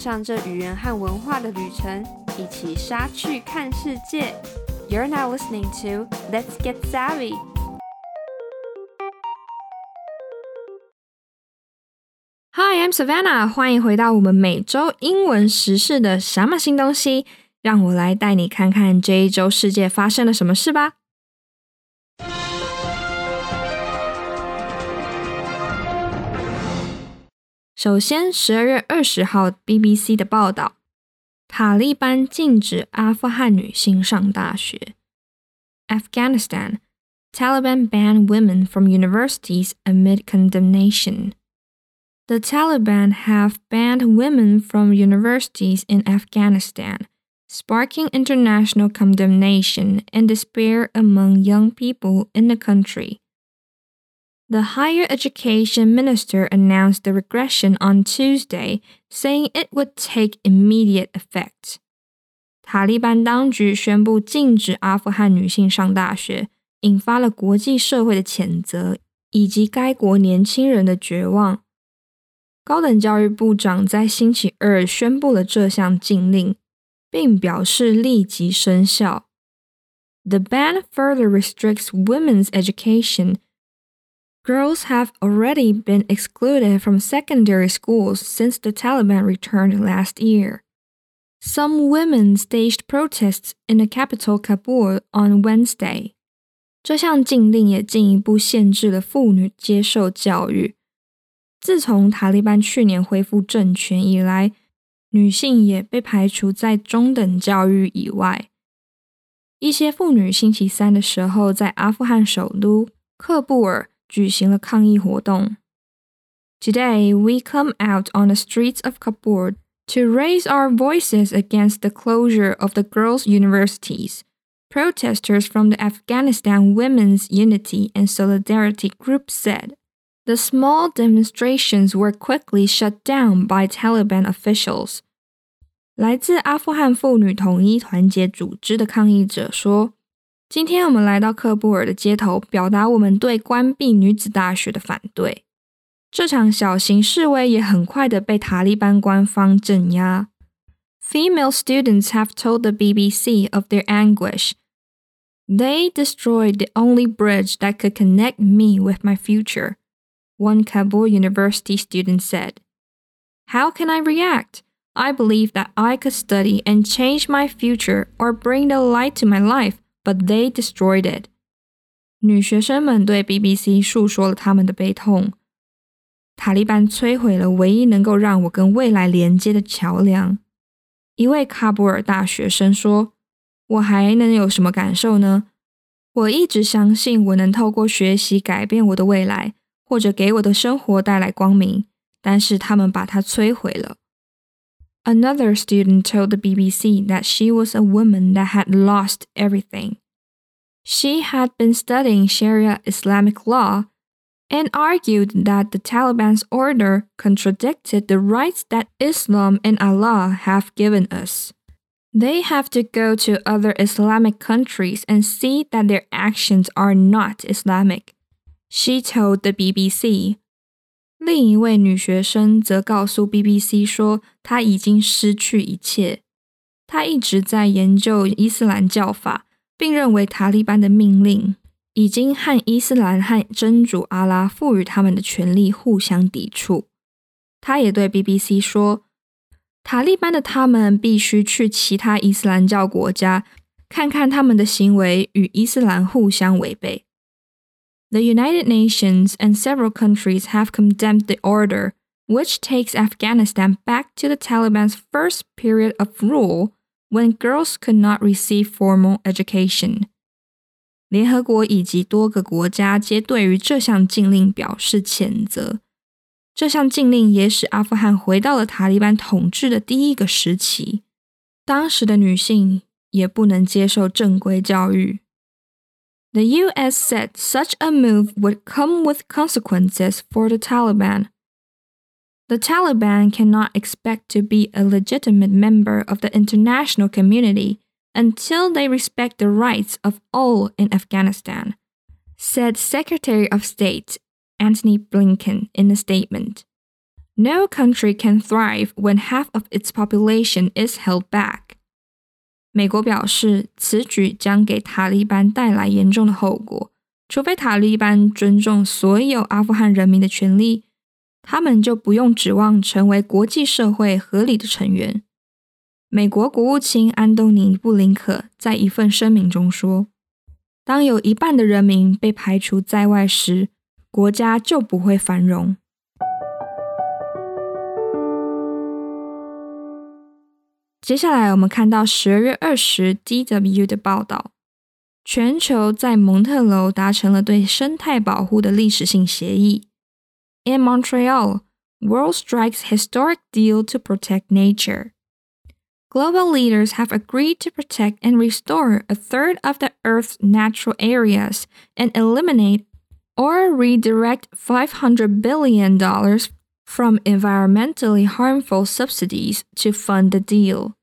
上这语言和文化的旅程，一起杀去看世界。You're now listening to Let's Get Savvy. Hi, I'm Savannah. 欢迎回到我们每周英文时事的什么新东西？让我来带你看看这一周世界发生了什么事吧。首先，十二月二十号，BBC 的报道：塔利班禁止阿富汗女性上大学。Afghanistan Taliban ban women from universities amid condemnation. The Taliban have banned women from universities in Afghanistan, sparking international condemnation and despair among young people in the country. The higher education minister announced the regression on Tuesday, saying it would take immediate effect. 塔利班当局宣布禁止阿富汗女性上大学，引发了国际社会的谴责以及该国年轻人的绝望。高等教育部长在星期二宣布了这项禁令，并表示立即生效。The ban further restricts women's education. Girls have already been excluded from secondary schools since the Taliban returned last year. Some women staged protests in the capital Kabul on Wednesday. 这项禁令也进一步限制了妇女接受教育。自从塔利班去年恢复政权以来，女性也被排除在中等教育以外。一些妇女星期三的时候在阿富汗首都喀布尔 举行了抗议活动。Today we come out on the streets of Kabul to raise our voices against the closure of the girls' universities. Protesters from the Afghanistan Women's Unity and Solidarity Group said. The small demonstrations were quickly shut down by Taliban officials. 来自阿富汗妇女统一团结组织的抗议者说：“ 今天我们来到喀布尔的街头，表达我们对关闭女子大学的反对。这场小型示威也很快的被塔利班官方镇压。Female students have told the BBC of their anguish. They destroyed the only bridge that could connect me with my future one Kabul University student said. How can I react? I believe that I could study and change my future or bring the light to my life, but they destroyed it. 女学生们对 BBC 述说了他们的悲痛。塔利班摧毁了唯一能够让我跟未来连接的桥梁。一位喀布尔大学生说：“我还能有什么感受呢？我一直相信我能透过学习改变我的未来。”或者给我的生活带来光明，但是他们把它摧毁了。Another student told the BBC that she was a woman that had lost everything. She had been studying Sharia Islamic law and argued that the Taliban's order contradicted the rights that Islam and Allah have given us. They have to go to other Islamic countries and see that their actions are not Islamic. She told the BBC。另一位女学生则告诉 BBC 说，她已经失去一切。她一直在研究伊斯兰教法，并认为塔利班的命令已经和伊斯兰和真主阿拉赋予他们的权利互相抵触。她也对 BBC 说，塔利班的他们必须去其他伊斯兰教国家，看看他们的行为与伊斯兰互相违背。The United Nations and several countries have condemned the order, which takes Afghanistan back to the Taliban's first period of rule when girls could not receive formal education. 联合国以及多个国家皆对于这项禁令表示谴责。这项禁令也使阿富汗回到了塔利班统治的第一个时期。当时的女性也不能接受正规教育。 The US said such a move would come with consequences for the Taliban. The Taliban cannot expect to be a legitimate member of the international community until they respect the rights of all in Afghanistan, said Secretary of State Antony Blinken in a statement. No country can thrive when half of its population is held back. 美国表示，此举将给塔利班带来严重的后果。除非塔利班尊重所有阿富汗人民的权利，他们就不用指望成为国际社会合理的成员。美国国务卿安东尼·布林克在一份声明中说：“当有一半的人民被排除在外时，国家就不会繁荣。”接下来我们看到十二月二十 DW 的报道，全球在蒙特娄达成了对生态保护的历史性协议。In Montreal, world strikes historic deal to protect nature. Global leaders have agreed to protect and restore a third of the Earth's natural areas and eliminate or redirect $500 billion from environmentally harmful subsidies to fund the deal.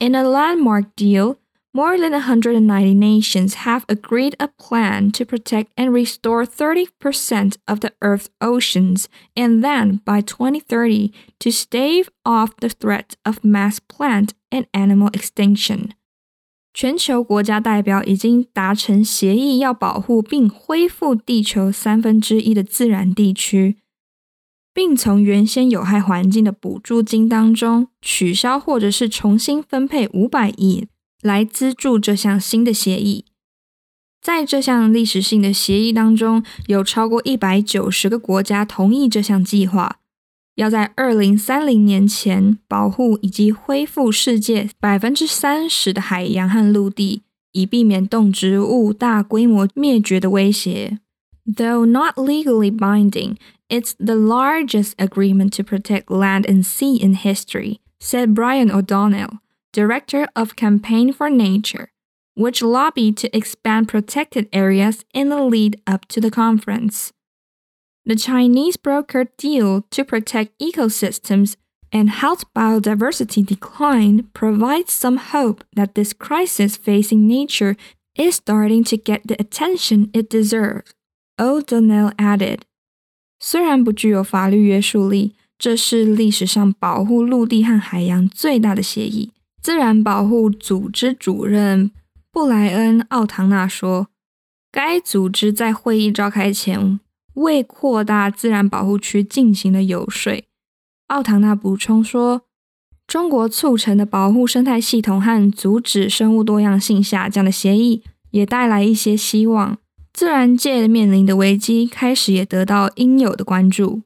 In a landmark deal, more than 190 nations have agreed a plan to protect and restore 30% of the Earth's oceans, and then by 2030 to stave off the threat of mass plant and animal extinction. 全球国家代表已经达成协议，要保护并恢复地球三分之一的自然地区， 并从原先有害环境的补助金当中取消或者是重新分配五百亿来资助这项新的协议。在这项历史性的协议当中，有超过一百九十个国家同意这项计划，要在二零三零年前保护以及恢复世界百分之三十的海洋和陆地，以避免动植物大规模灭绝的威胁。Though not legally binding, it's the largest agreement to protect land and sea in history, said Brian O'Donnell. Director of Campaign for Nature, which lobbied to expand protected areas in the lead up to the conference. The Chinese brokered deal to protect ecosystems and halt biodiversity decline provides some hope that this crisis facing nature is starting to get the attention it deserves. O'Donnell added. 虽然不具有法律约束力，这是历史上保护陆地和海洋最大的协议。自然保护组织主任布莱恩·奥唐纳说：“该组织在会议召开前为扩大自然保护区进行了游说。”奥唐纳补充说：“中国促成的保护生态系统和阻止生物多样性下降的协议也带来一些希望，自然界面临的危机开始也得到应有的关注。”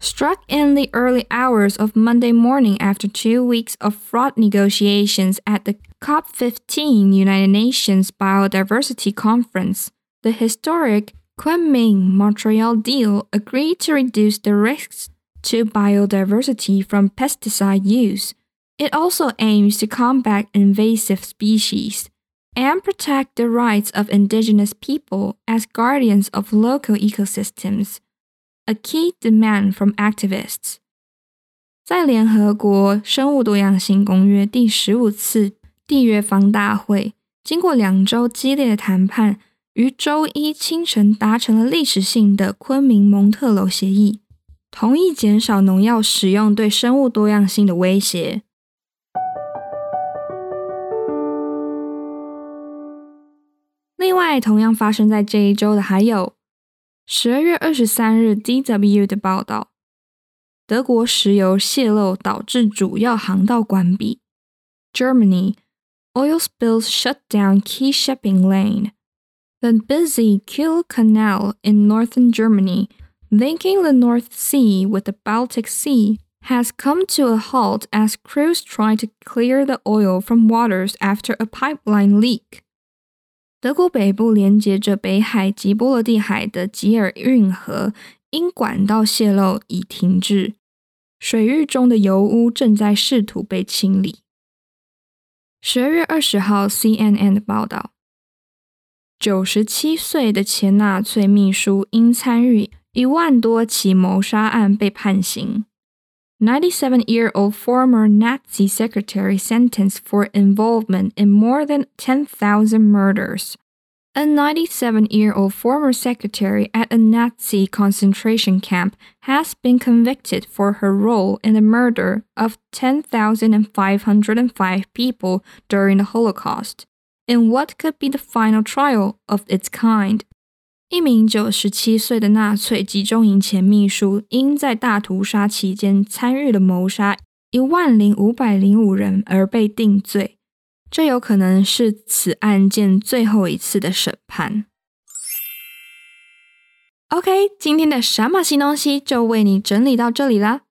Struck in the early hours of Monday morning after two weeks of fraught negotiations at the COP15 United Nations Biodiversity Conference, the historic Kunming Montreal deal agreed to reduce the risks to biodiversity from pesticide use. It also aims to combat invasive species and protect the rights of indigenous people as guardians of local ecosystems a key demand from activists。在联合国生物多样性公约第十五次缔约方大会，经过两周激烈的谈判，于周一清晨达成了历史性的昆明蒙特楼协议，同意减少农药使用对生物多样性的威胁。 另外，同样发生在这一周的还有。十二月二十三日，DW 的报道：德国石油泄漏导致主要航道关闭。Germany oil spills shut down key shipping lane. The busy Kiel Canal in northern Germany, linking the North Sea with the Baltic Sea, has come to a halt as crews try to clear the oil from waters after a pipeline leak. 德国北部连接着北海及波罗的海的吉尔运河因管道泄漏已停滞，水域中的油污正在试图被清理。十二月二十号，CNN 的报道：九十七岁的前纳粹秘书因参与一万多起谋杀案被判刑。Ninety-seven-year-old former Nazi secretary sentenced for involvement in more than 10,000 murders. A 97 year old former secretary at a Nazi concentration camp has been convicted for her role in the murder of 10,505 people during the Holocaust, in what could be the final trial of its kind. 一名九十七岁的纳粹集中营前秘书，因在大屠杀期间参与了谋杀一万零五百零五人而被定罪。这有可能是此案件最后一次的审判。OK，今天的什么新东西就为你整理到这里啦。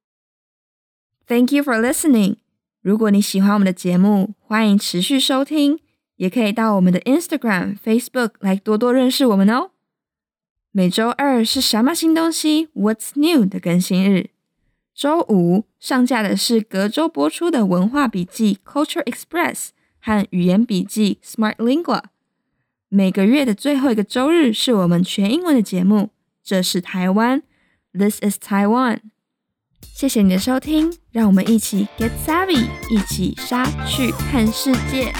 Thank you for listening。如果你喜欢我们的节目，欢迎持续收听，也可以到我们的 Instagram、Facebook 来多多认识我们哦。每周二是什么新东西 What's New 的更新日，周五上架的是隔周播出的文化笔记 Culture Express。和语言笔记 Smart Lingua。每个月的最后一个周日是我们全英文的节目。这是台湾，This is Taiwan。谢谢你的收听，让我们一起 Get Savvy，一起杀去看世界。